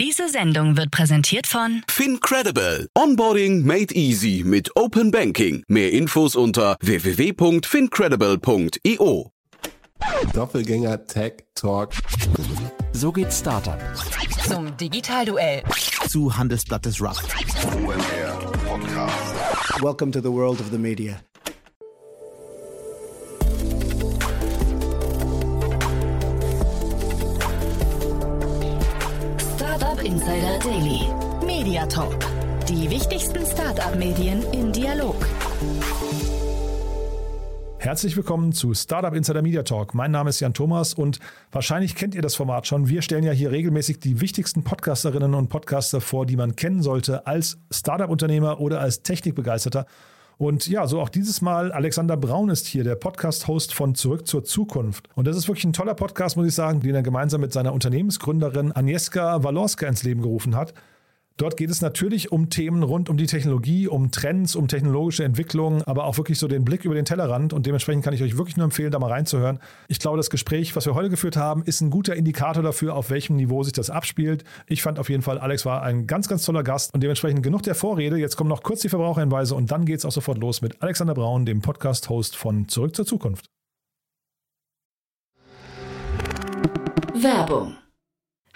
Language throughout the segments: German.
Diese Sendung wird präsentiert von FinCredible. Onboarding made easy mit Open Banking. Mehr Infos unter www.fincredible.io. Doppelgänger Tech Talk. So geht Startup. zum Digitalduell. Zu Handelsblatt des Rough. Welcome to the world of the media. Insider Daily. Media Talk. Die wichtigsten Startup-Medien im Dialog. Herzlich willkommen zu Startup Insider Media Talk. Mein Name ist Jan Thomas und wahrscheinlich kennt ihr das Format schon. Wir stellen ja hier regelmäßig die wichtigsten Podcasterinnen und Podcaster vor, die man kennen sollte als Startup-Unternehmer oder als Technikbegeisterter. Und ja, so auch dieses Mal, Alexander Braun ist hier, der Podcast-Host von Zurück zur Zukunft. Und das ist wirklich ein toller Podcast, muss ich sagen, den er gemeinsam mit seiner Unternehmensgründerin Agnieszka Walorska ins Leben gerufen hat. Dort geht es natürlich um Themen rund um die Technologie, um Trends, um technologische Entwicklungen, aber auch wirklich so den Blick über den Tellerrand. Und dementsprechend kann ich euch wirklich nur empfehlen, da mal reinzuhören. Ich glaube, das Gespräch, was wir heute geführt haben, ist ein guter Indikator dafür, auf welchem Niveau sich das abspielt. Ich fand auf jeden Fall, Alex war ein ganz, ganz toller Gast und dementsprechend genug der Vorrede. Jetzt kommen noch kurz die Verbraucherhinweise und dann geht es auch sofort los mit Alexander Braun, dem Podcast-Host von Zurück zur Zukunft. Werbung.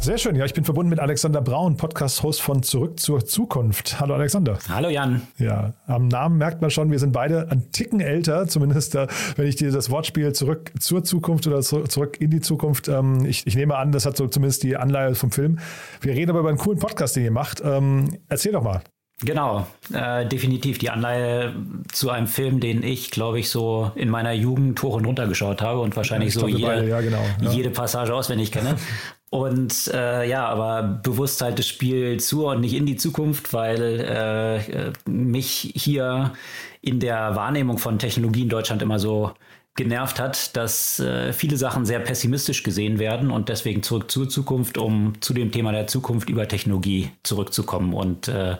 Sehr schön. Ja, ich bin verbunden mit Alexander Braun, Podcast-Host von Zurück zur Zukunft. Hallo Alexander. Hallo Jan. Ja, am Namen merkt man schon, wir sind beide ein Ticken älter, zumindest äh, wenn ich dir das Wortspiel zurück zur Zukunft oder zu, zurück in die Zukunft, ähm, ich, ich nehme an, das hat so zumindest die Anleihe vom Film. Wir reden aber über einen coolen Podcast, den ihr macht. Ähm, erzähl doch mal. Genau, äh, definitiv die Anleihe zu einem Film, den ich, glaube ich, so in meiner Jugend hoch und runter geschaut habe und wahrscheinlich so jede, beide, ja, genau, ja. jede Passage auswendig kenne. Und äh, ja, aber bewusst halt das Spiel zu und nicht in die Zukunft, weil äh, äh, mich hier in der Wahrnehmung von Technologie in Deutschland immer so genervt hat, dass äh, viele Sachen sehr pessimistisch gesehen werden und deswegen zurück zur Zukunft, um zu dem Thema der Zukunft über Technologie zurückzukommen und äh,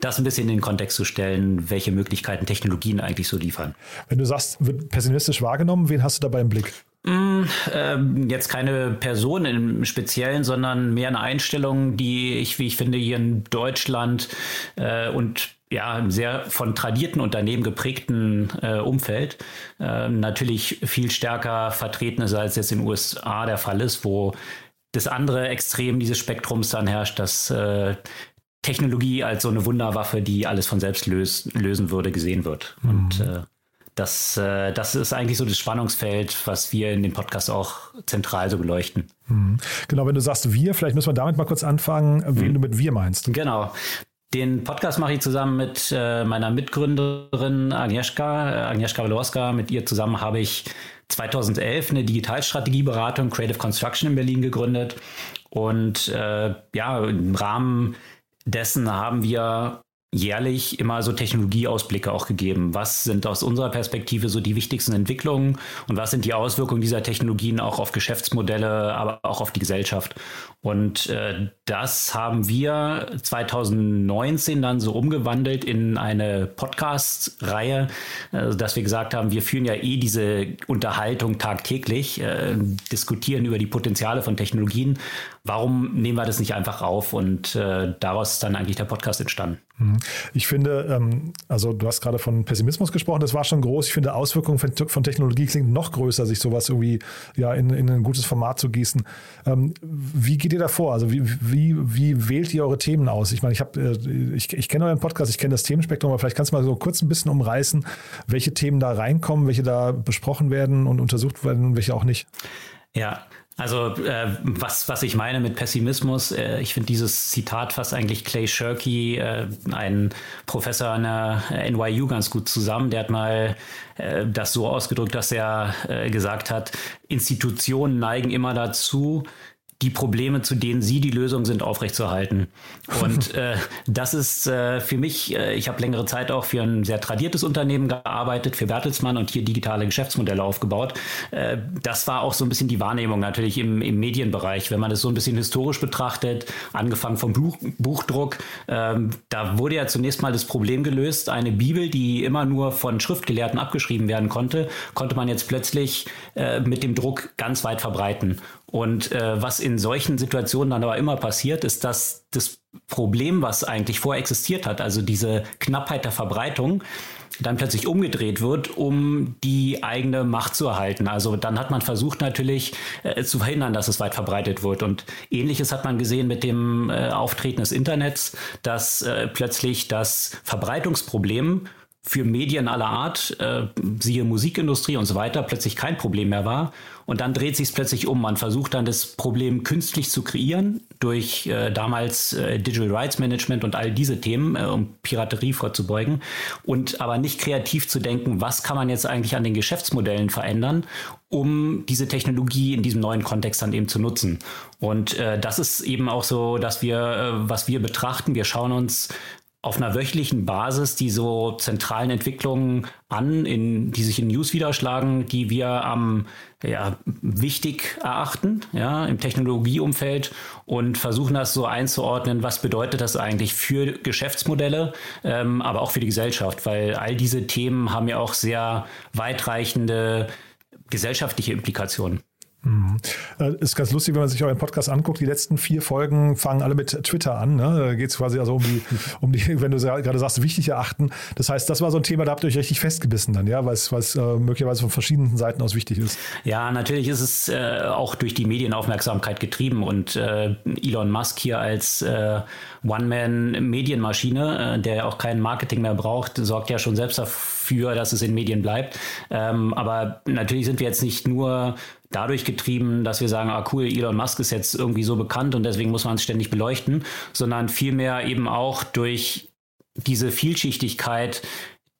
das ein bisschen in den Kontext zu stellen, welche Möglichkeiten Technologien eigentlich so liefern. Wenn du sagst, wird pessimistisch wahrgenommen, wen hast du dabei im Blick? Ähm, jetzt keine Person im Speziellen, sondern mehr eine Einstellung, die ich, wie ich finde, hier in Deutschland äh, und ja, im sehr von tradierten Unternehmen geprägten äh, Umfeld äh, natürlich viel stärker vertreten ist, als jetzt in den USA der Fall ist, wo das andere Extrem dieses Spektrums dann herrscht, dass äh, Technologie als so eine Wunderwaffe, die alles von selbst löst, lösen würde, gesehen wird. Und äh, das, äh, das ist eigentlich so das Spannungsfeld, was wir in dem Podcast auch zentral so beleuchten. Genau, wenn du sagst wir, vielleicht müssen wir damit mal kurz anfangen, wen du mit wir meinst. Genau. Den Podcast mache ich zusammen mit äh, meiner Mitgründerin Agnieszka, äh, Agnieszka Walorska. Mit ihr zusammen habe ich 2011 eine Digitalstrategieberatung Creative Construction in Berlin gegründet. Und äh, ja, im Rahmen dessen haben wir jährlich immer so Technologieausblicke auch gegeben. Was sind aus unserer Perspektive so die wichtigsten Entwicklungen und was sind die Auswirkungen dieser Technologien auch auf Geschäftsmodelle, aber auch auf die Gesellschaft? Und äh, das haben wir 2019 dann so umgewandelt in eine Podcast-Reihe, äh, dass wir gesagt haben, wir führen ja eh diese Unterhaltung tagtäglich, äh, diskutieren über die Potenziale von Technologien. Warum nehmen wir das nicht einfach auf? Und äh, daraus ist dann eigentlich der Podcast entstanden. Ich finde, ähm, also du hast gerade von Pessimismus gesprochen, das war schon groß. Ich finde, Auswirkungen von, Technologie klingt noch größer, sich sowas irgendwie ja, in, in ein gutes Format zu gießen. Ähm, wie geht ihr da vor? Also wie, wie, wie wählt ihr eure Themen aus? Ich meine, ich äh, ich, ich kenne euren Podcast, ich kenne das Themenspektrum, aber vielleicht kannst du mal so kurz ein bisschen umreißen, welche Themen da reinkommen, welche da besprochen werden und untersucht werden und welche auch nicht. Ja, Also äh, was, was ich meine mit Pessimismus, äh, ich finde dieses Zitat fast eigentlich Clay Shirky, äh, ein Professor an der NYU, ganz gut zusammen. Der hat mal äh, das so ausgedrückt, dass er äh, gesagt hat, Institutionen neigen immer dazu, die Probleme, zu denen Sie die Lösung sind, aufrechtzuerhalten. Und äh, das ist äh, für mich, äh, ich habe längere Zeit auch für ein sehr tradiertes Unternehmen gearbeitet, für Bertelsmann und hier digitale Geschäftsmodelle aufgebaut. Äh, das war auch so ein bisschen die Wahrnehmung natürlich im, im Medienbereich, wenn man es so ein bisschen historisch betrachtet, angefangen vom Buch, Buchdruck. Ähm, da wurde ja zunächst mal das Problem gelöst, eine Bibel, die immer nur von Schriftgelehrten abgeschrieben werden konnte, konnte man jetzt plötzlich äh, mit dem Druck ganz weit verbreiten. Und äh, was in solchen Situationen dann aber immer passiert, ist, dass das Problem, was eigentlich vorher existiert hat, also diese Knappheit der Verbreitung, dann plötzlich umgedreht wird, um die eigene Macht zu erhalten. Also dann hat man versucht natürlich äh, zu verhindern, dass es weit verbreitet wird. Und ähnliches hat man gesehen mit dem äh, Auftreten des Internets, dass äh, plötzlich das Verbreitungsproblem für Medien aller Art, äh, siehe Musikindustrie und so weiter, plötzlich kein Problem mehr war. Und dann dreht sich es plötzlich um. Man versucht dann das Problem künstlich zu kreieren durch äh, damals äh, Digital Rights Management und all diese Themen, äh, um Piraterie vorzubeugen. Und aber nicht kreativ zu denken, was kann man jetzt eigentlich an den Geschäftsmodellen verändern, um diese Technologie in diesem neuen Kontext dann eben zu nutzen. Und äh, das ist eben auch so, dass wir, äh, was wir betrachten, wir schauen uns auf einer wöchentlichen Basis die so zentralen Entwicklungen an, in, die sich in News widerschlagen, die wir am ja, wichtig erachten, ja, im Technologieumfeld und versuchen das so einzuordnen, was bedeutet das eigentlich für Geschäftsmodelle, ähm, aber auch für die Gesellschaft, weil all diese Themen haben ja auch sehr weitreichende gesellschaftliche Implikationen. Mhm. Äh, ist ganz lustig, wenn man sich euren Podcast anguckt. Die letzten vier Folgen fangen alle mit Twitter an. Ne? Da geht es quasi also um die, um die, wenn du gerade sagst, wichtig erachten. Das heißt, das war so ein Thema, da habt ihr euch richtig festgebissen dann, ja, weil es äh, möglicherweise von verschiedenen Seiten aus wichtig ist. Ja, natürlich ist es äh, auch durch die Medienaufmerksamkeit getrieben und äh, Elon Musk hier als äh, One-Man-Medienmaschine, äh, der ja auch kein Marketing mehr braucht, sorgt ja schon selbst dafür, dass es in Medien bleibt. Ähm, aber natürlich sind wir jetzt nicht nur dadurch getrieben, dass wir sagen, ah cool, Elon Musk ist jetzt irgendwie so bekannt und deswegen muss man es ständig beleuchten, sondern vielmehr eben auch durch diese Vielschichtigkeit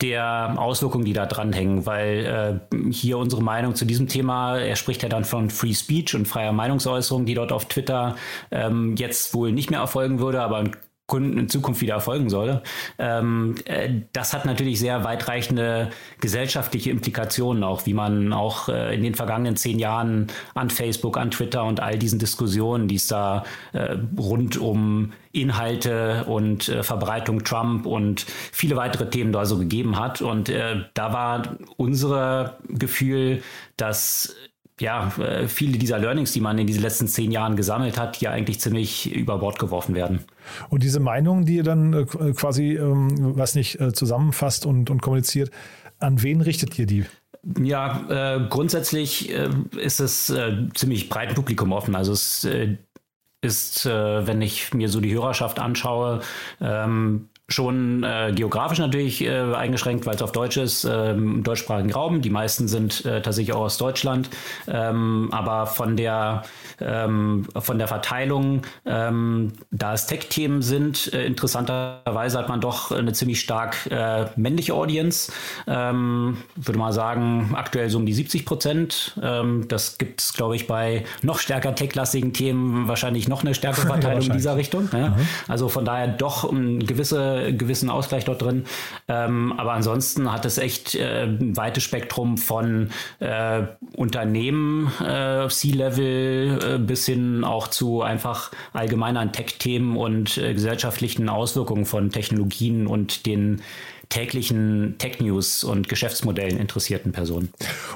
der Auswirkungen, die da dranhängen, weil äh, hier unsere Meinung zu diesem Thema, er spricht ja dann von Free Speech und freier Meinungsäußerung, die dort auf Twitter ähm, jetzt wohl nicht mehr erfolgen würde, aber Kunden in Zukunft wieder erfolgen soll. Ähm, äh, das hat natürlich sehr weitreichende gesellschaftliche Implikationen auch, wie man auch äh, in den vergangenen zehn Jahren an Facebook, an Twitter und all diesen Diskussionen, die es da äh, rund um Inhalte und äh, Verbreitung Trump und viele weitere Themen da so gegeben hat. Und äh, da war unser Gefühl, dass ja, äh, viele dieser Learnings, die man in diesen letzten zehn Jahren gesammelt hat, hier eigentlich ziemlich über Bord geworfen werden. Und diese Meinung, die ihr dann äh, quasi, ähm, was nicht, äh, zusammenfasst und, und kommuniziert, an wen richtet ihr die? Ja, äh, grundsätzlich äh, ist es äh, ziemlich breit Publikum offen. Also es ist, wenn ich mir so die Hörerschaft anschaue, ähm, schon äh, geografisch natürlich äh, eingeschränkt, weil es auf Deutsch ist, äh, im deutschsprachigen Raum. Die meisten sind äh, tatsächlich auch aus Deutschland. Ähm, aber von der, ähm, von der Verteilung, ähm, da es Tech-Themen sind, äh, interessanterweise hat man doch eine ziemlich stark äh, männliche Audience. Ähm, würde mal sagen, aktuell so um die 70 Prozent. Ähm, das gibt es, glaube ich, bei noch stärker tech-lastigen Themen wahrscheinlich noch eine stärkere Verteilung in dieser Richtung. Ja? Mhm. Also von daher doch eine gewisse gewissen Ausgleich dort drin. Ähm, aber ansonsten hat es echt äh, ein weites Spektrum von äh, Unternehmen, äh, C-Level äh, bis hin auch zu einfach allgemeinen Tech-Themen und äh, gesellschaftlichen Auswirkungen von Technologien und den täglichen Tech-News und Geschäftsmodellen interessierten Personen.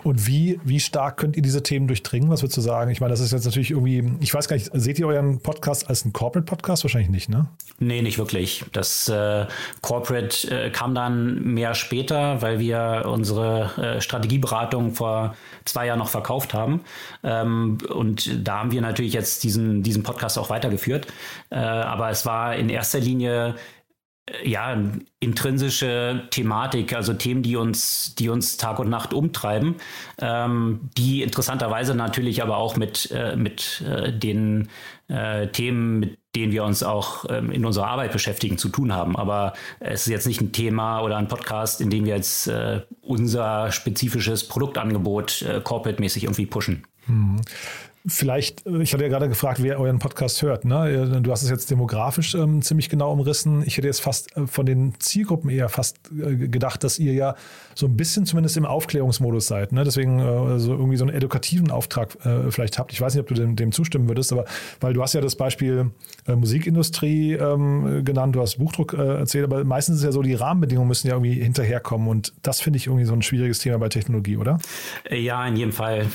Und wie, wie stark könnt ihr diese Themen durchdringen? Was würdest du sagen? Ich meine, das ist jetzt natürlich irgendwie, ich weiß gar nicht, seht ihr euren Podcast als einen Corporate-Podcast? Wahrscheinlich nicht, ne? Nee, nicht wirklich. Das äh, Corporate äh, kam dann mehr später, weil wir unsere äh, Strategieberatung vor zwei Jahren noch verkauft haben. Ähm, und da haben wir natürlich jetzt diesen, diesen Podcast auch weitergeführt. Äh, aber es war in erster Linie ja, intrinsische Thematik, also Themen, die uns, die uns Tag und Nacht umtreiben, ähm, die interessanterweise natürlich aber auch mit, äh, mit äh, den äh, Themen, mit denen wir uns auch ähm, in unserer Arbeit beschäftigen, zu tun haben. Aber es ist jetzt nicht ein Thema oder ein Podcast, in dem wir jetzt äh, unser spezifisches Produktangebot äh, corporate-mäßig irgendwie pushen. Mhm. Vielleicht, äh, ich hatte ja gerade gefragt, wer euren Podcast hört. Ne? Du hast es jetzt demografisch ähm, ziemlich genau umrissen. Ich hätte jetzt fast äh, von den Zielgruppen eher fast äh, gedacht, dass ihr ja so ein bisschen zumindest im Aufklärungsmodus seid. Ne? Deswegen äh, so irgendwie so einen edukativen Auftrag äh, vielleicht habt. Ich weiß nicht, ob du dem, dem, zustimmen würdest, aber weil du hast ja das Beispiel Musikindustrie ähm, genannt, du hast Buchdruck erzählt, aber meistens ist es ja so, die Rahmenbedingungen müssen ja irgendwie hinterherkommen und das finde ich irgendwie so ein schwieriges Thema bei Technologie, oder? Ja, in jedem Fall.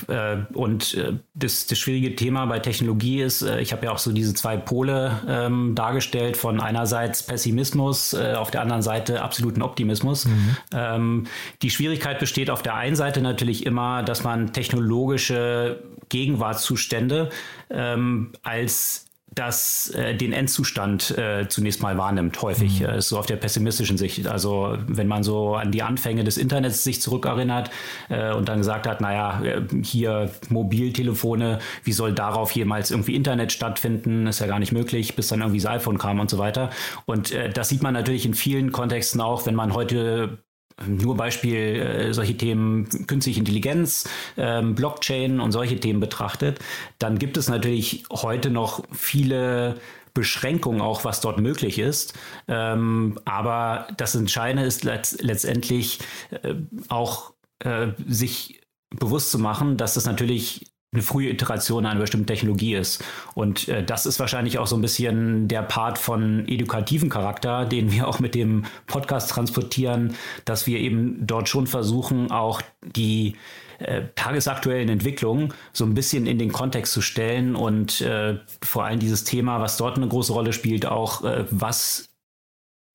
Und das, das schwierige Thema bei Technologie ist, äh, ich habe ja auch so diese zwei Pole ähm, dargestellt von einerseits Pessimismus, äh, auf der anderen Seite absoluten Optimismus. Mhm. Ähm, die Schwierigkeit besteht auf der einen Seite natürlich immer, dass man technologische Gegenwartszustände ähm, als das äh, den Endzustand äh, zunächst mal wahrnimmt, häufig. Mhm. Äh, so auf der pessimistischen Sicht. Also wenn man so an die Anfänge des Internets sich zurückerinnert äh, und dann gesagt hat, naja, äh, hier Mobiltelefone, wie soll darauf jemals irgendwie Internet stattfinden? Ist ja gar nicht möglich, bis dann irgendwie das iPhone kam und so weiter. Und äh, das sieht man natürlich in vielen Kontexten auch, wenn man heute nur Beispiel äh, solche Themen künstliche Intelligenz, ähm, Blockchain und solche Themen betrachtet, dann gibt es natürlich heute noch viele Beschränkungen auch, was dort möglich ist. Ähm, aber das Entscheidende ist letzt letztendlich äh, auch äh, sich bewusst zu machen, dass das natürlich eine frühe Iteration einer bestimmten Technologie ist. Und äh, das ist wahrscheinlich auch so ein bisschen der Part von edukativen Charakter, den wir auch mit dem Podcast transportieren, dass wir eben dort schon versuchen, auch die äh, tagesaktuellen Entwicklungen so ein bisschen in den Kontext zu stellen und äh, vor allem dieses Thema, was dort eine große Rolle spielt, auch äh, was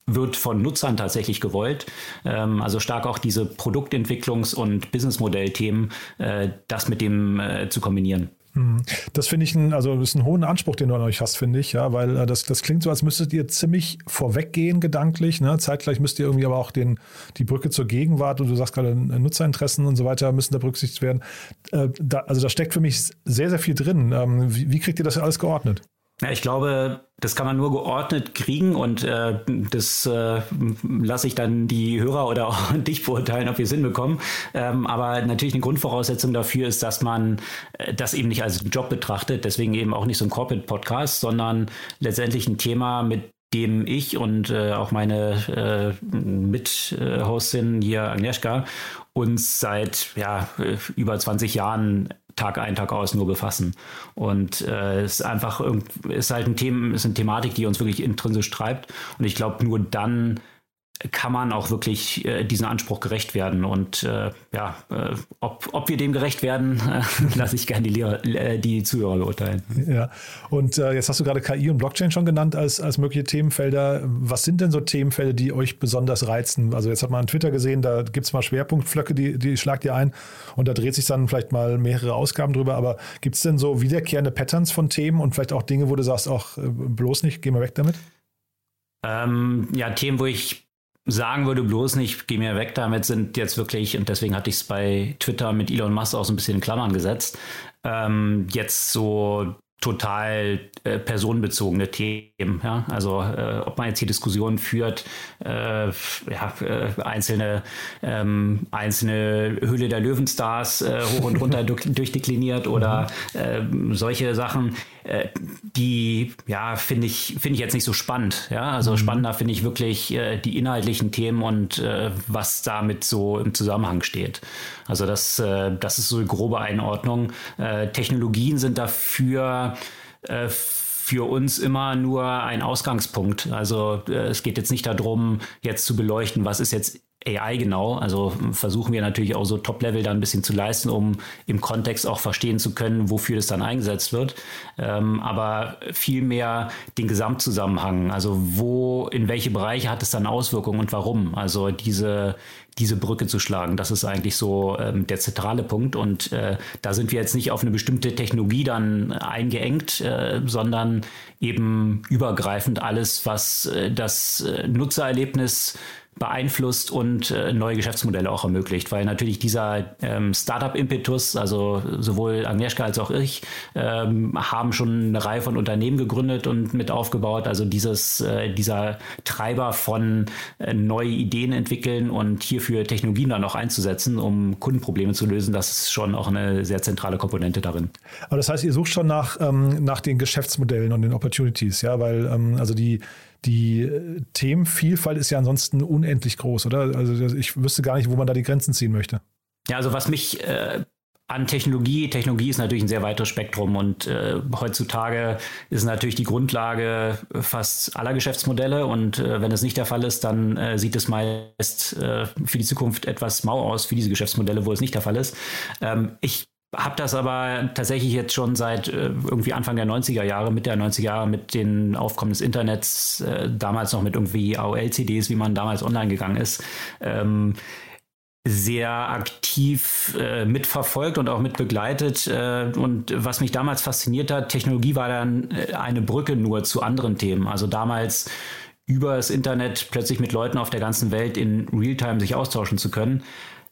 wird von Nutzern tatsächlich gewollt. Ähm, also stark auch diese Produktentwicklungs- und Businessmodellthemen, äh, das mit dem äh, zu kombinieren. Mhm. Das finde ich ein, also ist ein hohen Anspruch, den du an euch hast, finde ich, ja, weil äh, das, das klingt so, als müsstet ihr ziemlich vorweggehen gedanklich. Ne? Zeitgleich müsst ihr irgendwie aber auch den, die Brücke zur Gegenwart und du sagst gerade Nutzerinteressen und so weiter müssen da berücksichtigt werden. Äh, da, also da steckt für mich sehr, sehr viel drin. Ähm, wie, wie kriegt ihr das alles geordnet? Ja, ich glaube, das kann man nur geordnet kriegen und äh, das äh, lasse ich dann die Hörer oder auch dich beurteilen, ob wir es hinbekommen. Ähm, aber natürlich eine Grundvoraussetzung dafür ist, dass man äh, das eben nicht als Job betrachtet, deswegen eben auch nicht so ein Corporate-Podcast, sondern letztendlich ein Thema, mit dem ich und äh, auch meine äh, Mithostin hier Agnieszka uns seit ja, über 20 Jahren Tag ein, Tag aus nur befassen. Und äh, es ist einfach ist halt ein Thema, ist eine Thematik, die uns wirklich intrinsisch treibt. Und ich glaube, nur dann kann man auch wirklich äh, diesem Anspruch gerecht werden. Und äh, ja, äh, ob, ob wir dem gerecht werden, lasse ich gerne die, äh, die Zuhörer beurteilen. Ja, und äh, jetzt hast du gerade KI und Blockchain schon genannt als, als mögliche Themenfelder. Was sind denn so Themenfelder, die euch besonders reizen? Also jetzt hat man Twitter gesehen, da gibt es mal Schwerpunktflöcke, die, die schlagt ihr ein und da dreht sich dann vielleicht mal mehrere Ausgaben drüber. Aber gibt es denn so wiederkehrende Patterns von Themen und vielleicht auch Dinge, wo du sagst, auch äh, bloß nicht, geh mal weg damit? Ähm, ja, Themen, wo ich sagen würde, bloß nicht, geh mir weg damit, sind jetzt wirklich, und deswegen hatte ich es bei Twitter mit Elon Musk auch so ein bisschen in Klammern gesetzt, ähm, jetzt so total äh, personenbezogene Themen. Ja? Also äh, ob man jetzt hier Diskussionen führt, äh, ja, äh, einzelne, ähm, einzelne Höhle der Löwenstars äh, hoch und runter durchdekliniert oder mhm. äh, solche Sachen, äh, die ja finde ich finde ich jetzt nicht so spannend. Ja, also mhm. spannender finde ich wirklich die inhaltlichen Themen und was damit so im Zusammenhang steht. Also das das ist so eine grobe Einordnung. Technologien sind dafür äh, für uns immer nur ein Ausgangspunkt. Also äh, es geht jetzt nicht darum, jetzt zu beleuchten, was ist jetzt AI genau. Also versuchen wir natürlich auch so Top-Level da ein bisschen zu leisten, um im Kontext auch verstehen zu können, wofür das dann eingesetzt wird. Ähm, aber vielmehr den Gesamtzusammenhang. Also wo, in welche Bereiche hat es dann Auswirkungen und warum? Also diese, diese Brücke zu schlagen. Das ist eigentlich so ähm, der zentrale Punkt. Und äh, da sind wir jetzt nicht auf eine bestimmte Technologie dann eingeengt, äh, sondern eben übergreifend alles, was äh, das äh, Nutzererlebnis beeinflusst und äh, neue Geschäftsmodelle auch ermöglicht, weil natürlich dieser ähm, Startup-Impetus, also sowohl Agnieszka als auch ich, ähm, haben schon eine Reihe von Unternehmen gegründet und mit aufgebaut. Also dieses, äh, dieser Treiber von äh, neue Ideen entwickeln und hierfür Technologien dann auch einzusetzen, um Kundenprobleme zu lösen, das ist schon auch eine sehr zentrale Komponente darin. Aber das heißt, ihr sucht schon nach, ähm, nach den Geschäftsmodellen und den Opportunities, ja, weil ähm, also die die äh, Themenvielfalt ist ja ansonsten unendlich groß, oder? Also ich wüsste gar nicht, wo man da die Grenzen ziehen möchte. Ja, also was mich äh, an Technologie, Technologie ist natürlich ein sehr weites Spektrum und äh, heutzutage ist natürlich die Grundlage fast aller Geschäftsmodelle und äh, wenn es nicht der Fall ist, dann äh, sieht es meist äh, für die Zukunft etwas mau aus für diese Geschäftsmodelle, wo es nicht der Fall ist. Ähm, ich habe das aber tatsächlich jetzt schon seit äh, irgendwie Anfang der 90er Jahre, mit der 90er Jahre, mit den Aufkommen des Internets, äh, damals noch mit irgendwie AOL-CDs, wie man damals online gegangen ist, ähm, sehr aktiv äh, mitverfolgt und auch mit begleitet. Äh, und was mich damals fasziniert hat, Technologie war dann äh, eine Brücke nur zu anderen Themen. Also damals über das Internet plötzlich mit Leuten auf der ganzen Welt in Realtime sich austauschen zu können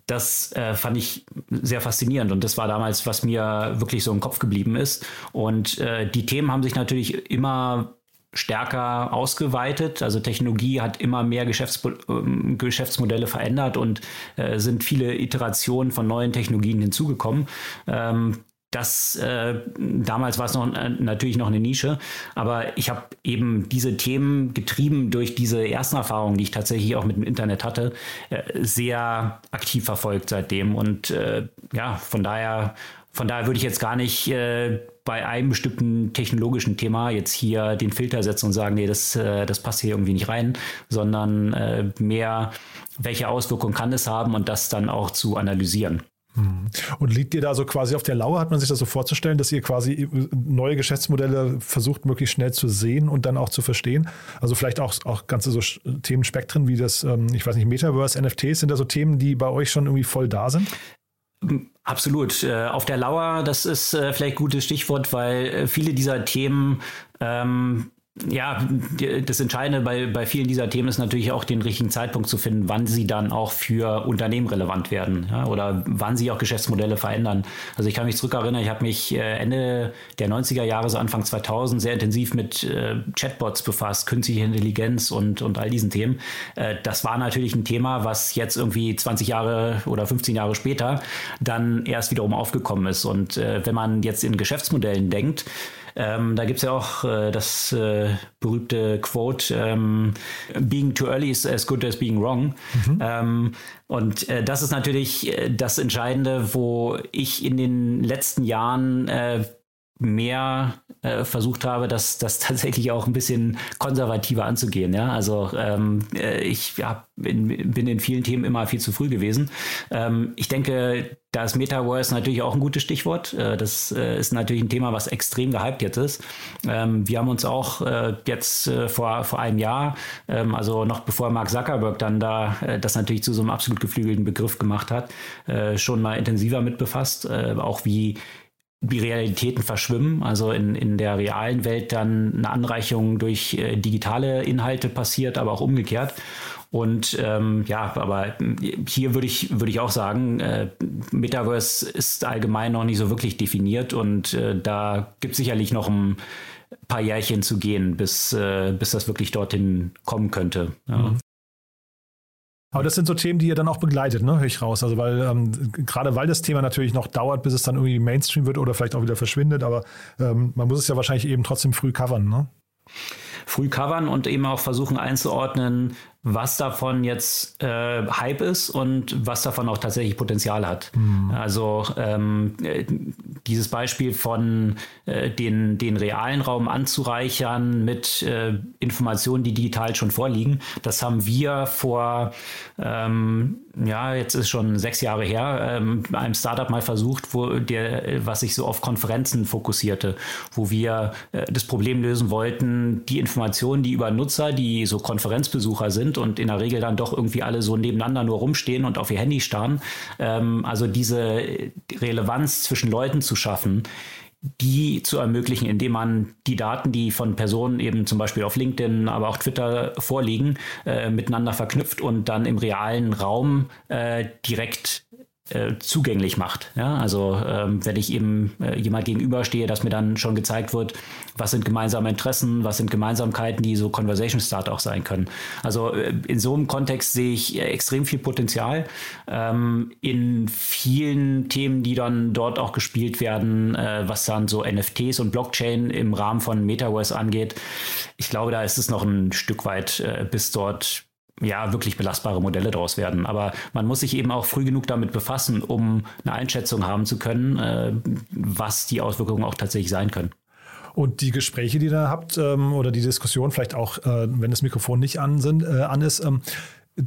das äh, fand ich sehr faszinierend und das war damals, was mir wirklich so im Kopf geblieben ist. Und äh, die Themen haben sich natürlich immer stärker ausgeweitet. Also Technologie hat immer mehr Geschäftsmo äh, Geschäftsmodelle verändert und äh, sind viele Iterationen von neuen Technologien hinzugekommen. Ähm, das äh, damals war es noch äh, natürlich noch eine Nische, aber ich habe eben diese Themen getrieben durch diese ersten Erfahrungen, die ich tatsächlich auch mit dem Internet hatte, äh, sehr aktiv verfolgt seitdem und äh, ja, von daher von daher würde ich jetzt gar nicht äh, bei einem bestimmten technologischen Thema jetzt hier den Filter setzen und sagen, nee, das, äh, das passt hier irgendwie nicht rein, sondern äh, mehr, welche Auswirkungen kann es haben und das dann auch zu analysieren. Mhm. Und liegt ihr da so quasi auf der Lauer? Hat man sich das so vorzustellen, dass ihr quasi neue Geschäftsmodelle versucht, möglichst schnell zu sehen und dann auch zu verstehen? Also vielleicht auch, auch ganze so Themenspektren wie das, ähm, ich weiß nicht, Metaverse, NFTs, sind da so Themen, die bei euch schon irgendwie voll da sind? Absolut. Äh, auf der Lauer, das ist äh, vielleicht ein gutes Stichwort, weil äh, viele dieser Themen ähm, ja, das Entscheidende bei, bei vielen dieser Themen ist natürlich auch den richtigen Zeitpunkt zu finden, wann sie dann auch für Unternehmen relevant werden ja, oder wann sie auch Geschäftsmodelle verändern. Also ich kann mich zurückerinnern, ich habe mich äh, Ende der 90er Jahre, so Anfang 2000, sehr intensiv mit äh, Chatbots befasst, künstliche Intelligenz und, und all diesen Themen. Äh, das war natürlich ein Thema, was jetzt irgendwie 20 Jahre oder 15 Jahre später dann erst wiederum aufgekommen ist. Und wenn man jetzt in Geschäftsmodellen denkt, ähm, da gibt es ja auch äh, das äh, berühmte Quote, ähm, Being too early is as good as being wrong. Mhm. Ähm, und äh, das ist natürlich äh, das Entscheidende, wo ich in den letzten Jahren äh, mehr äh, versucht habe, das, das tatsächlich auch ein bisschen konservativer anzugehen. Ja? Also ähm, äh, ich hab, in, bin in vielen Themen immer viel zu früh gewesen. Ähm, ich denke, da ist Metaverse natürlich auch ein gutes Stichwort. Äh, das äh, ist natürlich ein Thema, was extrem gehypt jetzt ist. Ähm, wir haben uns auch äh, jetzt äh, vor, vor einem Jahr, ähm, also noch bevor Mark Zuckerberg dann da das natürlich zu so einem absolut geflügelten Begriff gemacht hat, schon mal intensiver mit befasst. auch wie die Realitäten verschwimmen, also in, in der realen Welt dann eine Anreichung durch äh, digitale Inhalte passiert, aber auch umgekehrt. Und ähm, ja, aber hier würde ich, würde ich auch sagen, äh, Metaverse ist allgemein noch nicht so wirklich definiert und äh, da gibt es sicherlich noch ein paar Jährchen zu gehen, bis, äh, bis das wirklich dorthin kommen könnte. Ja. Mhm. Aber das sind so Themen, die ihr dann auch begleitet, ne? höre ich raus. Also weil ähm, gerade weil das Thema natürlich noch dauert, bis es dann irgendwie Mainstream wird oder vielleicht auch wieder verschwindet, aber ähm, man muss es ja wahrscheinlich eben trotzdem früh covern, ne? Früh covern und eben auch versuchen einzuordnen, was davon jetzt äh, Hype ist und was davon auch tatsächlich Potenzial hat. Mhm. Also ähm, äh, dieses Beispiel von äh, den, den realen Raum anzureichern mit äh, Informationen, die digital schon vorliegen, das haben wir vor, ähm, ja, jetzt ist schon sechs Jahre her, ähm, einem Startup mal versucht, wo der, was sich so auf Konferenzen fokussierte, wo wir äh, das Problem lösen wollten, die Informationen, die über Nutzer, die so Konferenzbesucher sind, sind und in der Regel dann doch irgendwie alle so nebeneinander nur rumstehen und auf ihr Handy starren. Ähm, also diese Relevanz zwischen Leuten zu schaffen, die zu ermöglichen, indem man die Daten, die von Personen eben zum Beispiel auf LinkedIn, aber auch Twitter vorliegen, äh, miteinander verknüpft und dann im realen Raum äh, direkt äh, zugänglich macht. Ja? Also ähm, wenn ich eben äh, jemand gegenüberstehe, dass mir dann schon gezeigt wird, was sind gemeinsame Interessen, was sind Gemeinsamkeiten, die so Conversation Start auch sein können. Also äh, in so einem Kontext sehe ich äh, extrem viel Potenzial ähm, in vielen Themen, die dann dort auch gespielt werden, äh, was dann so NFTs und Blockchain im Rahmen von Metaverse angeht. Ich glaube, da ist es noch ein Stück weit, äh, bis dort ja, wirklich belastbare Modelle daraus werden. Aber man muss sich eben auch früh genug damit befassen, um eine Einschätzung haben zu können, äh, was die Auswirkungen auch tatsächlich sein können. Und die Gespräche, die ihr da habt, ähm, oder die Diskussion, vielleicht auch, äh, wenn das Mikrofon nicht an, sind, äh, an ist, ähm,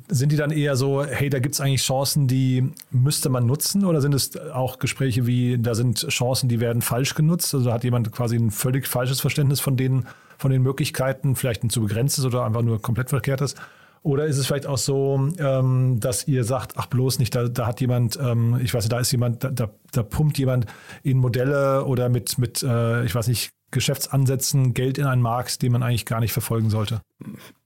sind die dann eher so, hey, da gibt es eigentlich Chancen, die müsste man nutzen? Oder sind es auch Gespräche wie, da sind Chancen, die werden falsch genutzt? Also hat jemand quasi ein völlig falsches Verständnis von den, von den Möglichkeiten, vielleicht ein zu begrenztes oder einfach nur komplett verkehrtes? Oder ist es vielleicht auch so, ähm, dass ihr sagt, ach bloß nicht, da, da hat jemand, ähm, ich weiß nicht, da ist jemand, da, da, da pumpt jemand in Modelle oder mit, mit äh, ich weiß nicht, Geschäftsansätzen Geld in einen Markt, den man eigentlich gar nicht verfolgen sollte?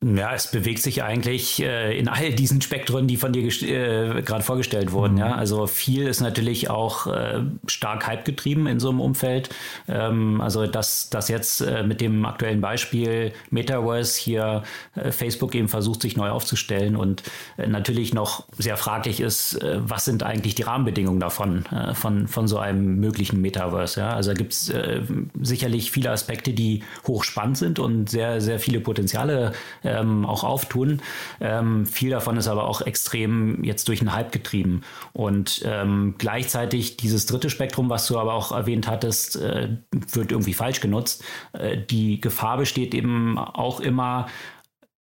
Ja, es bewegt sich eigentlich äh, in all diesen Spektren, die von dir äh, gerade vorgestellt wurden. Mhm. Ja, also viel ist natürlich auch äh, stark Hype getrieben in so einem Umfeld. Ähm, also dass das jetzt äh, mit dem aktuellen Beispiel Metaverse hier äh, Facebook eben versucht, sich neu aufzustellen und äh, natürlich noch sehr fraglich ist, was sind eigentlich die Rahmenbedingungen davon von von so einem möglichen Metaverse. Ja, also da gibt es sicherlich viele Aspekte, die hochspannend sind und sehr sehr viele Potenziale ähm, auch auftun. Ähm, viel davon ist aber auch extrem jetzt durch den Hype getrieben. Und ähm, gleichzeitig dieses dritte Spektrum, was du aber auch erwähnt hattest, äh, wird irgendwie falsch genutzt. Äh, die Gefahr besteht eben auch immer,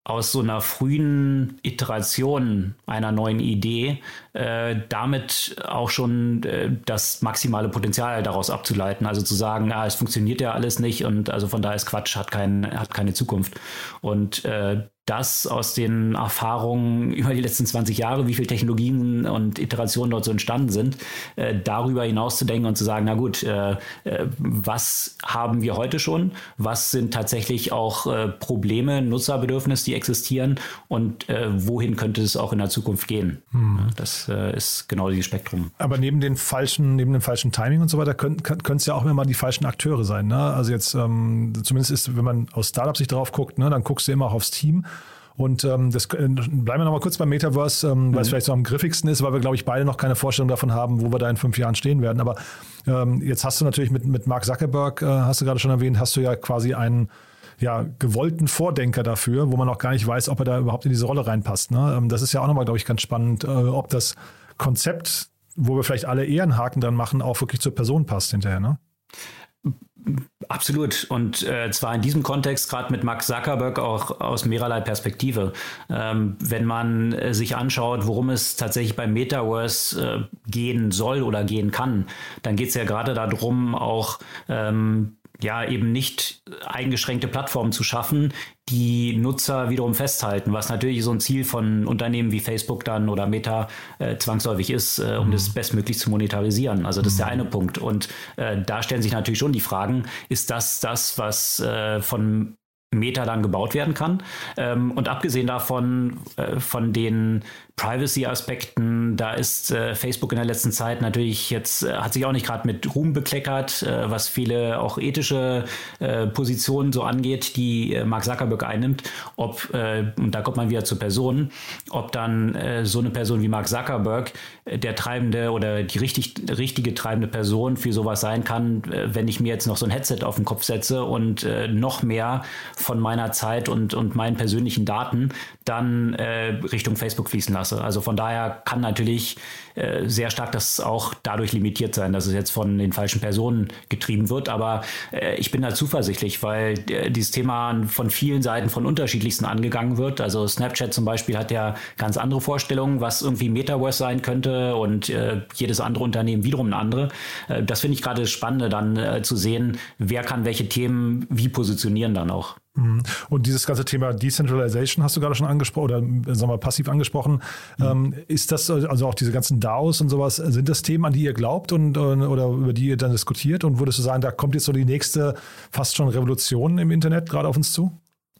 aus so einer frühen Iteration einer neuen Idee äh, damit auch schon äh, das maximale Potenzial daraus abzuleiten. Also zu sagen, ah, es funktioniert ja alles nicht und also von daher ist Quatsch, hat, kein, hat keine Zukunft. Und äh, das aus den Erfahrungen über die letzten 20 Jahre, wie viele Technologien und Iterationen dort so entstanden sind, äh, darüber hinaus zu denken und zu sagen, na gut, äh, äh, was haben wir heute schon? Was sind tatsächlich auch äh, Probleme, Nutzerbedürfnisse, die existieren und äh, wohin könnte es auch in der Zukunft gehen? Hm. Das äh, ist genau dieses Spektrum. Aber neben den falschen, neben dem falschen Timing und so weiter, können es ja auch immer mal die falschen Akteure sein. Ne? Also jetzt ähm, zumindest ist, wenn man aus Startup-Sicht drauf guckt, ne, dann guckst du immer auch aufs Team. Und ähm, das äh, bleiben wir nochmal kurz beim Metaverse, ähm, mhm. weil es vielleicht so am griffigsten ist, weil wir, glaube ich, beide noch keine Vorstellung davon haben, wo wir da in fünf Jahren stehen werden. Aber ähm, jetzt hast du natürlich mit, mit Mark Zuckerberg, äh, hast du gerade schon erwähnt, hast du ja quasi einen ja, gewollten Vordenker dafür, wo man auch gar nicht weiß, ob er da überhaupt in diese Rolle reinpasst. Ne? Ähm, das ist ja auch nochmal, glaube ich, ganz spannend, äh, ob das Konzept, wo wir vielleicht alle eher einen Haken dran machen, auch wirklich zur Person passt hinterher. Ne? Absolut. Und äh, zwar in diesem Kontext gerade mit Max Zuckerberg auch aus mehrerlei Perspektive. Ähm, wenn man äh, sich anschaut, worum es tatsächlich beim Metaverse äh, gehen soll oder gehen kann, dann geht es ja gerade darum, auch ähm, ja eben nicht eingeschränkte Plattformen zu schaffen, die Nutzer wiederum festhalten, was natürlich so ein Ziel von Unternehmen wie Facebook dann oder Meta äh, zwangsläufig ist, äh, um mhm. das bestmöglich zu monetarisieren. Also das ist der mhm. eine Punkt. Und äh, da stellen sich natürlich schon die Fragen, ist das das, was äh, von Meta dann gebaut werden kann. Ähm, und abgesehen davon, äh, von den Privacy-Aspekten, da ist äh, Facebook in der letzten Zeit natürlich jetzt, äh, hat sich auch nicht gerade mit Ruhm bekleckert, äh, was viele auch ethische äh, Positionen so angeht, die äh, Mark Zuckerberg einnimmt. Ob, äh, und da kommt man wieder zur Person, ob dann so eine Person wie Mark Zuckerberg der treibende oder die richtig, richtige treibende Person für sowas sein kann, wenn ich mir jetzt noch so ein Headset auf den Kopf setze und noch mehr von meiner Zeit und, und meinen persönlichen Daten dann Richtung Facebook fließen lasse. Maße. Also von daher kann natürlich äh, sehr stark das auch dadurch limitiert sein, dass es jetzt von den falschen Personen getrieben wird. Aber äh, ich bin da zuversichtlich, weil äh, dieses Thema von vielen Seiten von unterschiedlichsten angegangen wird. Also Snapchat zum Beispiel hat ja ganz andere Vorstellungen, was irgendwie Metaverse sein könnte und äh, jedes andere Unternehmen wiederum eine andere. Äh, das finde ich gerade das Spannende, dann äh, zu sehen, wer kann welche Themen wie positionieren dann auch. Mhm. Und dieses ganze Thema Decentralization hast du gerade schon angesprochen oder sagen wir mal passiv angesprochen. Mhm. Ähm, ist das also auch diese ganzen DAOs und sowas, sind das Themen, an die ihr glaubt und oder über die ihr dann diskutiert? Und würdest du sagen, da kommt jetzt so die nächste fast schon Revolution im Internet gerade auf uns zu?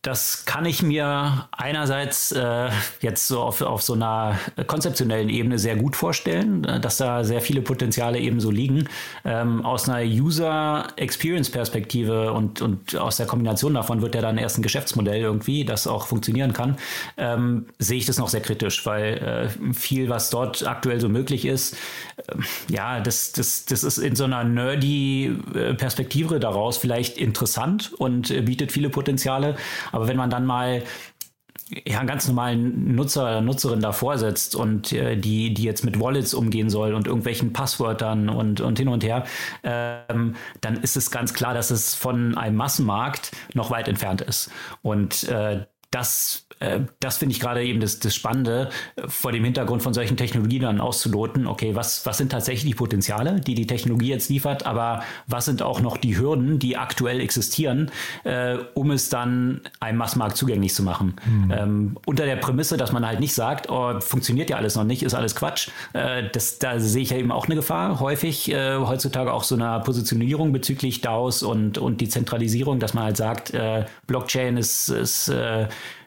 Das kann ich mir einerseits äh, jetzt so auf, auf so einer konzeptionellen Ebene sehr gut vorstellen, äh, dass da sehr viele Potenziale eben so liegen. Ähm, aus einer User-Experience-Perspektive und, und aus der Kombination davon wird ja dann erst ein Geschäftsmodell irgendwie, das auch funktionieren kann, ähm, sehe ich das noch sehr kritisch, weil äh, viel, was dort aktuell so möglich ist, äh, ja, das, das, das ist in so einer nerdy äh, Perspektive daraus vielleicht interessant und äh, bietet viele Potenziale. Aber wenn man dann mal ja, einen ganz normalen Nutzer oder Nutzerin davor setzt und äh, die, die jetzt mit Wallets umgehen soll und irgendwelchen Passwörtern und, und hin und her, ähm, dann ist es ganz klar, dass es von einem Massenmarkt noch weit entfernt ist. Und äh, das, äh, das finde ich gerade eben das, das Spannende, äh, vor dem Hintergrund von solchen Technologien dann auszuloten, okay, was, was sind tatsächlich die Potenziale, die die Technologie jetzt liefert, aber was sind auch noch die Hürden, die aktuell existieren, äh, um es dann einem Massmarkt zugänglich zu machen. Mhm. Ähm, unter der Prämisse, dass man halt nicht sagt, oh, funktioniert ja alles noch nicht, ist alles Quatsch. Äh, das, da sehe ich ja eben auch eine Gefahr, häufig äh, heutzutage auch so einer Positionierung bezüglich DAOs und, und die Zentralisierung, dass man halt sagt, äh, Blockchain ist, ist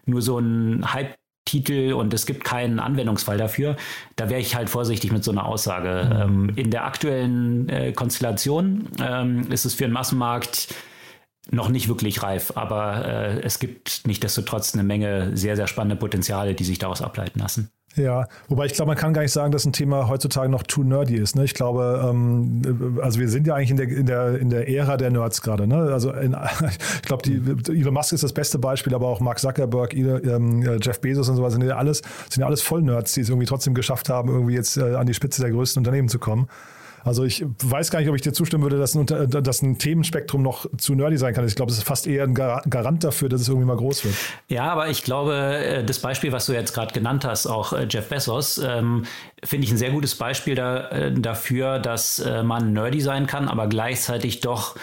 nur so ein Hype Titel und es gibt keinen Anwendungsfall dafür, da wäre ich halt vorsichtig mit so einer Aussage. Mhm. Ähm, in der aktuellen äh, Konstellation ähm, ist es für den Massenmarkt noch nicht wirklich reif, aber äh, es gibt nichtdestotrotz eine Menge sehr, sehr spannende Potenziale, die sich daraus ableiten lassen. Ja, wobei ich glaube, man kann gar nicht sagen, dass ein Thema heutzutage noch too nerdy ist. Ne? Ich glaube, ähm, also wir sind ja eigentlich in der, in der, in der Ära der Nerds gerade. Ne? Also in, ich glaube, Elon Musk ist das beste Beispiel, aber auch Mark Zuckerberg, ähm, Jeff Bezos und so weiter sind ja alles, sind ja alles voll Nerds, die es irgendwie trotzdem geschafft haben, irgendwie jetzt äh, an die Spitze der größten Unternehmen zu kommen. Also ich weiß gar nicht, ob ich dir zustimmen würde, dass ein, dass ein Themenspektrum noch zu nerdy sein kann. Ich glaube, es ist fast eher ein Garant dafür, dass es irgendwie mal groß wird. Ja, aber ich glaube, äh, das Beispiel, was du jetzt gerade genannt hast, auch äh, Jeff Bezos, ähm, finde ich ein sehr gutes Beispiel da, äh, dafür, dass man nerdy sein kann, aber gleichzeitig doch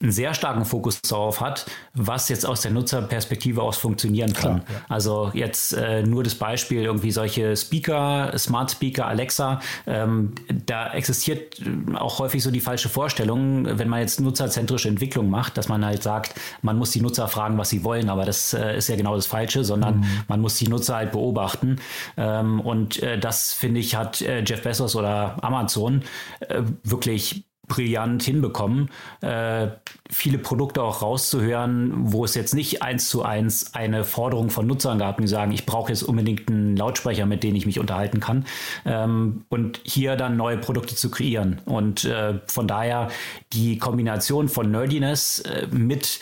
einen sehr starken Fokus darauf hat, was jetzt aus der Nutzerperspektive aus funktionieren kann. Klar, ja. Also jetzt äh, nur das Beispiel irgendwie solche Speaker, Smart Speaker, Alexa, ähm, da existiert äh, auch häufig so die falsche Vorstellung, wenn man jetzt nutzerzentrische Entwicklung macht, dass man halt sagt, man muss die Nutzer fragen, was sie wollen, aber das äh, ist ja genau das Falsche, sondern mhm. man muss die Nutzer halt beobachten. Ähm, und äh, das finde ich hat äh, Jeff Bezos oder Amazon äh, wirklich brillant hinbekommen, äh, viele Produkte auch rauszuhören, wo es jetzt nicht eins zu eins eine Forderung von Nutzern gab, die sagen, ich brauche jetzt unbedingt einen Lautsprecher, mit dem ich mich unterhalten kann. Ähm, und hier dann neue Produkte zu kreieren. Und äh, von daher die Kombination von Nerdiness äh, mit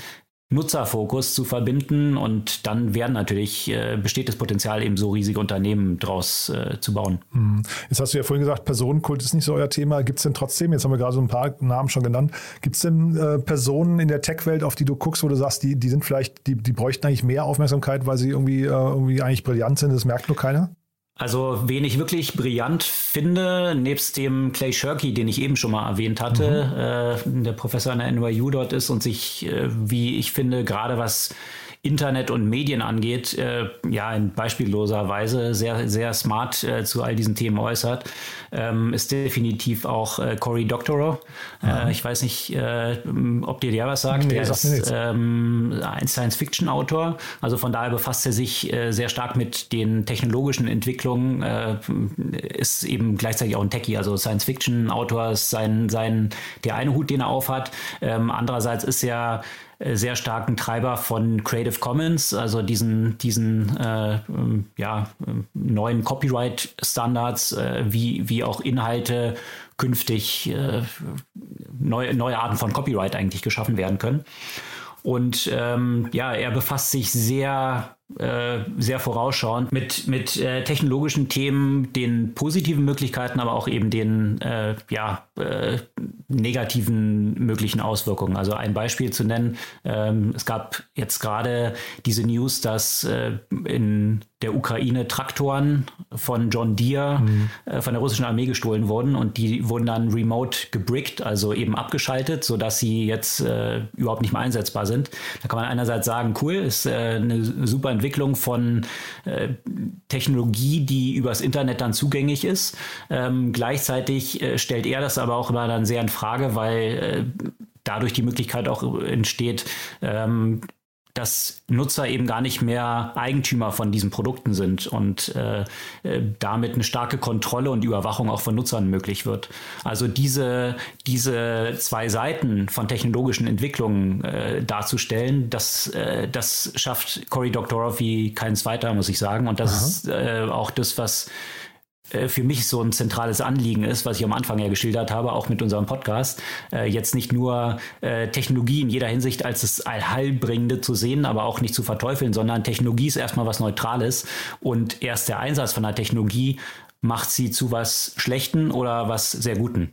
Nutzerfokus zu verbinden und dann werden natürlich, äh, besteht das Potenzial, eben so riesige Unternehmen draus äh, zu bauen. Hm. Jetzt hast du ja vorhin gesagt, Personenkult ist nicht so euer Thema. Gibt es denn trotzdem, jetzt haben wir gerade so ein paar Namen schon genannt, gibt es denn äh, Personen in der Tech-Welt, auf die du guckst, wo du sagst, die, die sind vielleicht, die, die bräuchten eigentlich mehr Aufmerksamkeit, weil sie irgendwie, äh, irgendwie eigentlich brillant sind, das merkt nur keiner? Also, wen ich wirklich brillant finde, nebst dem Clay Shirky, den ich eben schon mal erwähnt hatte, mhm. äh, der Professor an der NYU dort ist und sich, äh, wie ich finde, gerade was Internet und Medien angeht, äh, ja, in beispielloser Weise sehr, sehr smart äh, zu all diesen Themen äußert, ähm, ist definitiv auch äh, Cory Doctorow. Äh, ich weiß nicht, äh, ob dir der was sagt. Nee, der ist ähm, ein Science-Fiction-Autor. Also von daher befasst er sich äh, sehr stark mit den technologischen Entwicklungen, äh, ist eben gleichzeitig auch ein Techie. Also Science-Fiction-Autor ist sein, sein, der eine Hut, den er aufhat. Ähm, andererseits ist er sehr starken Treiber von Creative Commons, also diesen, diesen äh, ja, neuen Copyright-Standards, äh, wie, wie auch Inhalte künftig äh, neue, neue Arten von Copyright eigentlich geschaffen werden können. Und ähm, ja, er befasst sich sehr äh, sehr vorausschauend mit, mit äh, technologischen Themen, den positiven Möglichkeiten, aber auch eben den äh, ja, äh, negativen möglichen Auswirkungen. Also ein Beispiel zu nennen, ähm, es gab jetzt gerade diese News, dass äh, in der Ukraine Traktoren von John Deere Mhm. von der russischen Armee gestohlen wurden und die wurden dann remote gebrickt, also eben abgeschaltet, sodass sie jetzt überhaupt nicht mehr einsetzbar sind. Da kann man einerseits sagen, cool, ist eine super Entwicklung von äh, Technologie, die übers Internet dann zugänglich ist. Ähm, gleichzeitig äh, stellt er das aber auch immer dann sehr in Frage, weil äh, dadurch die Möglichkeit auch entsteht, ähm, dass Nutzer eben gar nicht mehr Eigentümer von diesen Produkten sind und äh, äh, damit eine starke Kontrolle und Überwachung auch von Nutzern möglich wird. Also diese, diese zwei Seiten von technologischen Entwicklungen äh, darzustellen, das, äh, das schafft Cory Doctorow wie kein zweiter, muss ich sagen. Und das ist äh, auch das, was für mich so ein zentrales Anliegen ist, was ich am Anfang ja geschildert habe, auch mit unserem Podcast, äh, jetzt nicht nur äh, Technologie in jeder Hinsicht als das Allheilbringende zu sehen, aber auch nicht zu verteufeln, sondern Technologie ist erstmal was Neutrales und erst der Einsatz von der Technologie macht sie zu was Schlechten oder was sehr Guten.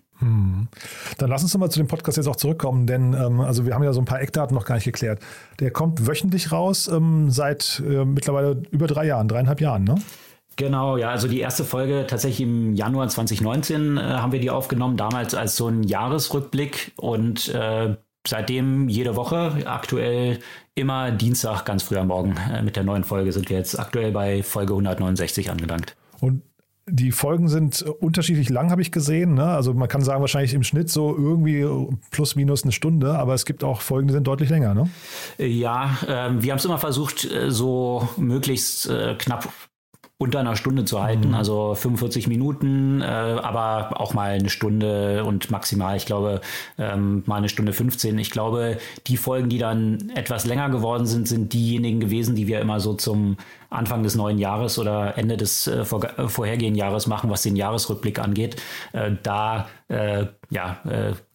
Dann lass uns mal zu dem Podcast jetzt auch zurückkommen, denn ähm, also wir haben ja so ein paar Eckdaten noch gar nicht geklärt. Der kommt wöchentlich raus ähm, seit äh, mittlerweile über drei Jahren, dreieinhalb Jahren, ne? Genau, ja, also die erste Folge tatsächlich im Januar 2019 äh, haben wir die aufgenommen, damals als so ein Jahresrückblick und äh, seitdem jede Woche, aktuell immer Dienstag ganz früh am Morgen äh, mit der neuen Folge sind wir jetzt aktuell bei Folge 169 angelangt. Und die Folgen sind unterschiedlich lang, habe ich gesehen. Ne? Also man kann sagen, wahrscheinlich im Schnitt so irgendwie plus minus eine Stunde, aber es gibt auch Folgen, die sind deutlich länger. Ne? Ja, ähm, wir haben es immer versucht, äh, so möglichst äh, knapp unter einer Stunde zu halten, also 45 Minuten, äh, aber auch mal eine Stunde und maximal, ich glaube, ähm, mal eine Stunde 15. Ich glaube, die Folgen, die dann etwas länger geworden sind, sind diejenigen gewesen, die wir immer so zum Anfang des neuen Jahres oder Ende des äh, vorge- äh, vorhergehenden Jahres machen, was den Jahresrückblick angeht. Äh, da äh, ja,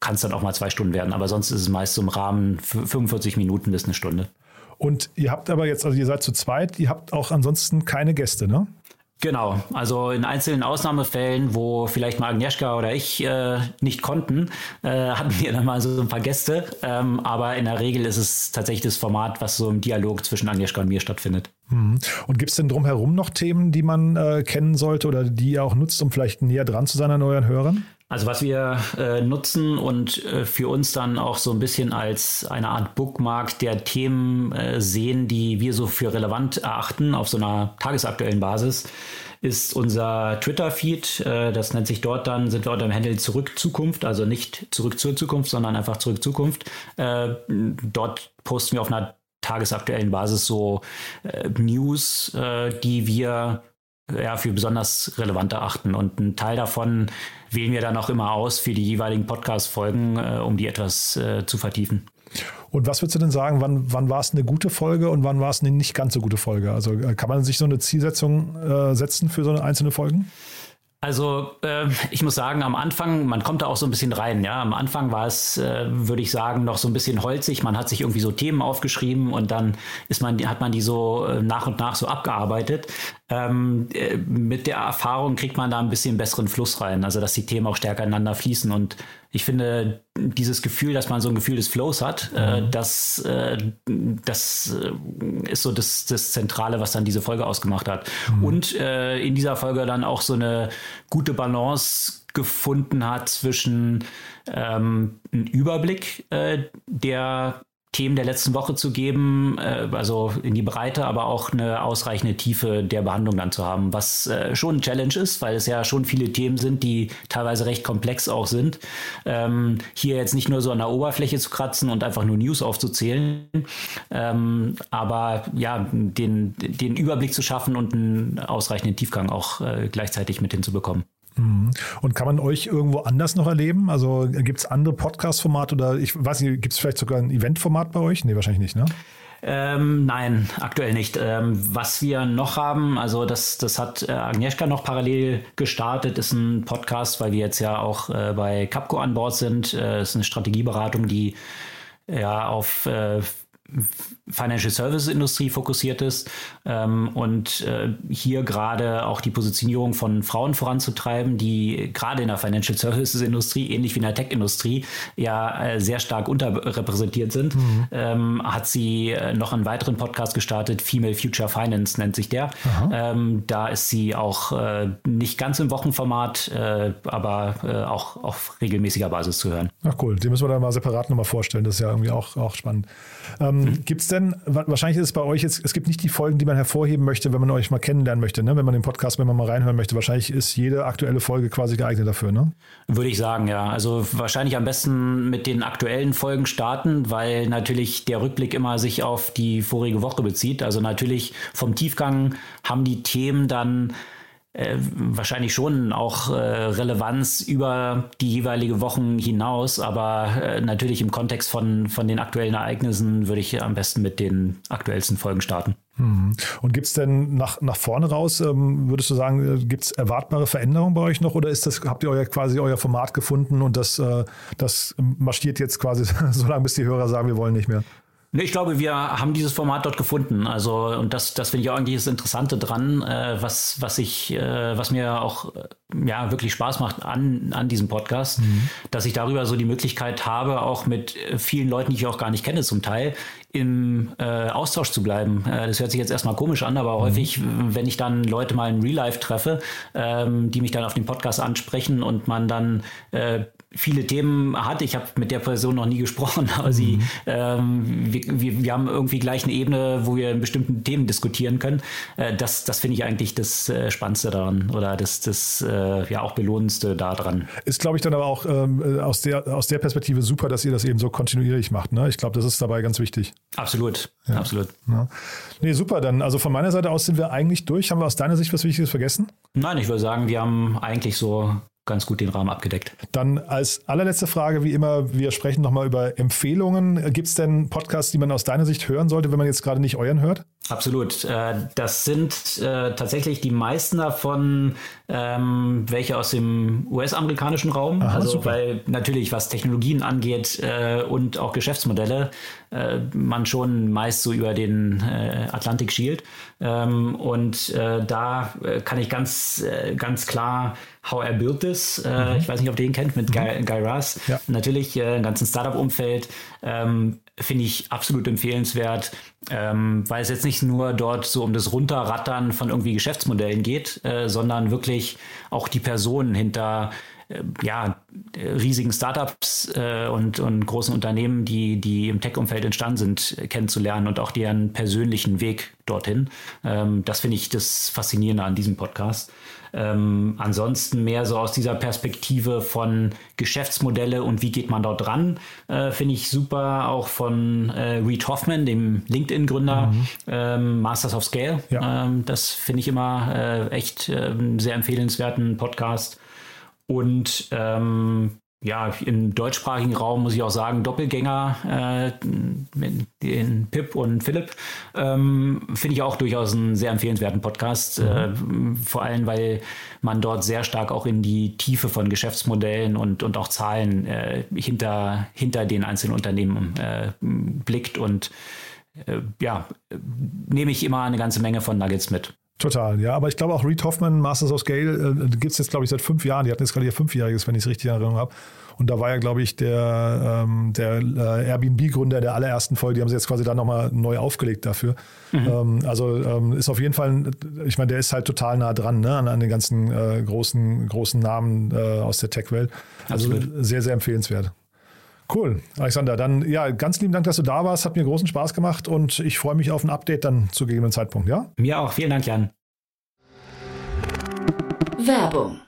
kann es dann auch mal zwei Stunden werden, aber sonst ist es meist so im Rahmen f- 45 Minuten bis eine Stunde. Und ihr habt aber jetzt, also ihr seid zu zweit, ihr habt auch ansonsten keine Gäste, ne? Genau, also in einzelnen Ausnahmefällen, wo vielleicht mal Agnieszka oder ich äh, nicht konnten, äh, hatten wir dann mal so ein paar Gäste. Ähm, aber in der Regel ist es tatsächlich das Format, was so im Dialog zwischen Agnieszka und mir stattfindet. Und gibt es denn drumherum noch Themen, die man äh, kennen sollte oder die ihr auch nutzt, um vielleicht näher dran zu sein an euren Hörern? Also was wir äh, nutzen und äh, für uns dann auch so ein bisschen als eine Art Bookmark der Themen äh, sehen, die wir so für relevant erachten auf so einer tagesaktuellen Basis, ist unser Twitter-Feed. Äh, das nennt sich dort dann, sind wir unter dem Handle Zurück Zukunft, also nicht zurück zur Zukunft, sondern einfach Zurück Zukunft. Äh, dort posten wir auf einer tagesaktuellen Basis so äh, News, die wir ja, für besonders relevant erachten. Und ein Teil davon wählen wir dann auch immer aus für die jeweiligen Podcast-Folgen, äh, um die etwas äh, zu vertiefen. Und was würdest du denn sagen, wann, wann war es eine gute Folge und wann war es eine nicht ganz so gute Folge? Also äh, kann man sich so eine Zielsetzung äh, setzen für so eine einzelne Folgen? Also äh, ich muss sagen, am Anfang, man kommt da auch so ein bisschen rein. Ja, am Anfang war es, äh, würde ich sagen, noch so ein bisschen holzig. Man hat sich irgendwie so Themen aufgeschrieben und dann ist man, hat man die so äh, nach und nach so abgearbeitet. Ähm, äh, mit der Erfahrung kriegt man da ein bisschen besseren Fluss rein, also dass die Themen auch stärker ineinander fließen. Und ich finde, dieses Gefühl, dass man so ein Gefühl des Flows hat, äh, das, äh, das äh, ist so das, das Zentrale, was dann diese Folge ausgemacht hat. Und äh, in dieser Folge dann auch so eine gute Balance gefunden hat zwischen ähm, einem Überblick, äh, der Themen der letzten Woche zu geben, äh, also in die Breite, aber auch eine ausreichende Tiefe der Behandlung dann zu haben, was äh, schon ein Challenge ist, weil es ja schon viele Themen sind, die teilweise recht komplex auch sind. Ähm, hier jetzt nicht nur so an der Oberfläche zu kratzen und einfach nur News aufzuzählen, ähm, aber ja, den, den Überblick zu schaffen und einen ausreichenden Tiefgang auch äh, gleichzeitig mit hinzubekommen. Mhm. Und kann man euch irgendwo anders noch erleben? Also gibt es andere Podcast-Formate oder ich weiß nicht, gibt es vielleicht sogar ein Event-Format bei euch? Nee, wahrscheinlich nicht, ne? Ähm, nein, aktuell nicht. Ähm, was wir noch haben, also das, das hat äh, Agnieszka noch parallel gestartet, ist ein Podcast, weil wir jetzt ja auch äh, bei Capco an Bord sind. Äh, ist eine Strategieberatung, die ja auf äh, Financial Services Industrie fokussiert ist ähm, und äh, hier gerade auch die Positionierung von Frauen voranzutreiben, die gerade in der Financial Services Industrie, ähnlich wie in der Tech-Industrie, ja äh, sehr stark unterrepräsentiert sind, mhm. ähm, hat sie äh, noch einen weiteren Podcast gestartet, Female Future Finance nennt sich der. Ähm, da ist sie auch äh, nicht ganz im Wochenformat, äh, aber auch auf regelmäßiger Basis zu hören. Ach cool, die müssen wir dann mal separat nochmal vorstellen, das ist ja irgendwie auch, auch spannend. Ähm, mhm. Gibt es denn, wahrscheinlich ist es bei euch jetzt, es gibt nicht die Folgen, die man hervorheben möchte, wenn man euch mal kennenlernen möchte, ne? wenn man den Podcast, wenn man mal reinhören möchte. Wahrscheinlich ist jede aktuelle Folge quasi geeignet dafür, ne? Würde ich sagen, ja. Also wahrscheinlich am besten mit den aktuellen Folgen starten, weil natürlich der Rückblick immer sich auf die vorige Woche bezieht. Also natürlich vom Tiefgang haben die Themen dann äh, wahrscheinlich schon auch äh, Relevanz über die jeweilige Wochen hinaus, aber äh, natürlich im Kontext von, von den aktuellen Ereignissen würde ich am besten mit den aktuellsten Folgen starten. Mhm. Und gibt es denn nach, nach vorne raus, ähm, würdest du sagen, äh, gibt es erwartbare Veränderungen bei euch noch oder ist das, habt ihr euer quasi euer Format gefunden und das, äh, das marschiert jetzt quasi so lange, bis die Hörer sagen, wir wollen nicht mehr? Ich glaube, wir haben dieses Format dort gefunden. Also, und das, das finde ich auch eigentlich das Interessante dran, äh, was, was ich, äh, was mir auch äh, ja, wirklich Spaß macht an, an diesem Podcast, mhm. dass ich darüber so die Möglichkeit habe, auch mit äh, vielen Leuten, die ich auch gar nicht kenne, zum Teil, im äh, Austausch zu bleiben. Das hört sich jetzt erstmal komisch an, aber mhm. häufig, wenn ich dann Leute mal in Real Life treffe, ähm, die mich dann auf den Podcast ansprechen und man dann viele Themen hat. Ich habe mit der Person noch nie gesprochen, aber mhm. sie, ähm, wir, wir, wir, haben irgendwie gleich eine Ebene, wo wir in bestimmten Themen diskutieren können. Äh, das das finde ich eigentlich das äh, Spannendste daran oder das, das äh, ja auch Belohnendste daran. Ist, glaube ich, dann aber auch ähm, aus, der, aus der Perspektive super, dass ihr das eben so kontinuierlich macht. Ne? Ich glaube, das ist dabei ganz wichtig. Absolut, ja. absolut. Ja. Nee, super. Dann, also von meiner Seite aus sind wir eigentlich durch. Haben wir aus deiner Sicht was Wichtiges vergessen? Nein, ich würde sagen, wir haben eigentlich so ganz gut den Rahmen abgedeckt. Dann als allerletzte Frage, wie immer, wir sprechen nochmal über Empfehlungen. Gibt es denn Podcasts, die man aus deiner Sicht hören sollte, wenn man jetzt gerade nicht euren hört? Absolut. Äh, das sind äh, tatsächlich die meisten davon ähm, welche aus dem US-amerikanischen Raum. Aha, also super. weil natürlich, was Technologien angeht äh, und auch Geschäftsmodelle, man schon meist so über den Atlantik schielt. Ähm, und da kann ich ganz, ganz klar How Er Built This, mhm. ich weiß nicht, ob ihr den kennt, mit mhm. Guy, Guy Raz. Ja. Natürlich, äh, im ganzen Startup-Umfeld. Ähm, finde ich absolut empfehlenswert, ähm, weil es jetzt nicht nur dort so um das Runterrattern von irgendwie Geschäftsmodellen geht, äh, sondern wirklich auch die Personen hinter ja, riesigen Startups äh, und, und großen Unternehmen, die, die im Tech-Umfeld entstanden sind, kennenzulernen und auch deren persönlichen Weg dorthin. Ähm, das finde ich das Faszinierende an diesem Podcast. Ähm, ansonsten mehr so aus dieser Perspektive von Geschäftsmodelle und wie geht man dort dran, äh, finde ich super. Auch von äh, Reed Hoffman, dem LinkedIn-Gründer, mhm. ähm, Masters of Scale. Ja. Ähm, das finde ich immer äh, echt ähm, sehr empfehlenswerten Podcast. Und ähm, ja, im deutschsprachigen Raum muss ich auch sagen, Doppelgänger, äh, den Pip und Philipp, ähm, finde ich auch durchaus einen sehr empfehlenswerten Podcast. Mhm. Äh, vor allem, weil man dort sehr stark auch in die Tiefe von Geschäftsmodellen und, und auch Zahlen äh, hinter, hinter den einzelnen Unternehmen äh, blickt und äh, ja, nehme ich immer eine ganze Menge von Nuggets mit. Total, ja. Aber ich glaube auch Reed Hoffman, Masters of Scale, äh, gibt es jetzt, glaube ich, seit fünf Jahren. Die hatten jetzt gerade ihr Fünfjähriges, wenn ich es richtig in Erinnerung habe. Und da war ja, glaube ich, der, ähm, der äh, Airbnb-Gründer der allerersten Folge, die haben sie jetzt quasi da nochmal neu aufgelegt dafür. Mhm. Ähm, also ähm, ist auf jeden Fall, ich meine, der ist halt total nah dran ne, an, an den ganzen äh, großen, großen Namen äh, aus der Tech-Welt. Also Absolut. sehr, sehr empfehlenswert. Cool, Alexander. Dann ja, ganz lieben Dank, dass du da warst. Hat mir großen Spaß gemacht und ich freue mich auf ein Update dann zu gegebenen Zeitpunkt, ja? Mir auch. Vielen Dank, Jan. Werbung.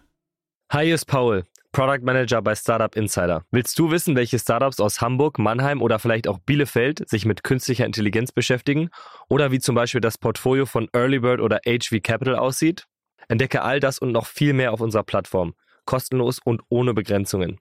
Hi, hier ist Paul, Product Manager bei Startup Insider. Willst du wissen, welche Startups aus Hamburg, Mannheim oder vielleicht auch Bielefeld sich mit künstlicher Intelligenz beschäftigen? Oder wie zum Beispiel das Portfolio von Earlybird oder HV Capital aussieht? Entdecke all das und noch viel mehr auf unserer Plattform. Kostenlos und ohne Begrenzungen.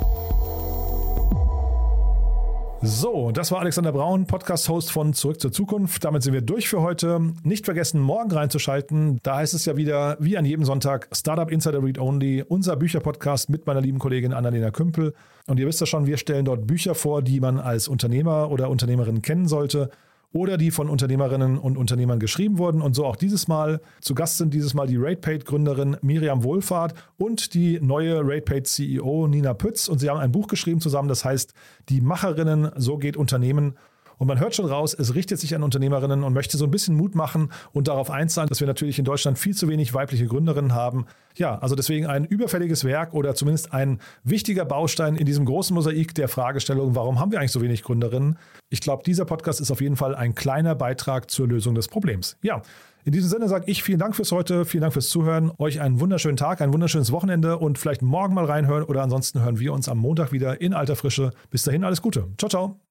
So, das war Alexander Braun, Podcast-Host von Zurück zur Zukunft. Damit sind wir durch für heute. Nicht vergessen, morgen reinzuschalten. Da heißt es ja wieder, wie an jedem Sonntag, Startup Insider Read Only, unser Bücherpodcast mit meiner lieben Kollegin Annalena Kümpel. Und ihr wisst ja schon, wir stellen dort Bücher vor, die man als Unternehmer oder Unternehmerin kennen sollte oder die von Unternehmerinnen und Unternehmern geschrieben wurden. Und so auch dieses Mal. Zu Gast sind dieses Mal die RatePaid-Gründerin Miriam Wohlfahrt und die neue RatePaid-CEO Nina Pütz. Und sie haben ein Buch geschrieben zusammen, das heißt Die Macherinnen, so geht Unternehmen. Und man hört schon raus, es richtet sich an Unternehmerinnen und möchte so ein bisschen Mut machen und darauf einzahlen, dass wir natürlich in Deutschland viel zu wenig weibliche Gründerinnen haben. Ja, also deswegen ein überfälliges Werk oder zumindest ein wichtiger Baustein in diesem großen Mosaik der Fragestellung, warum haben wir eigentlich so wenig Gründerinnen? Ich glaube, dieser Podcast ist auf jeden Fall ein kleiner Beitrag zur Lösung des Problems. Ja, in diesem Sinne sage ich vielen Dank fürs heute, vielen Dank fürs Zuhören, euch einen wunderschönen Tag, ein wunderschönes Wochenende und vielleicht morgen mal reinhören oder ansonsten hören wir uns am Montag wieder in alter Frische. Bis dahin alles Gute. Ciao, ciao.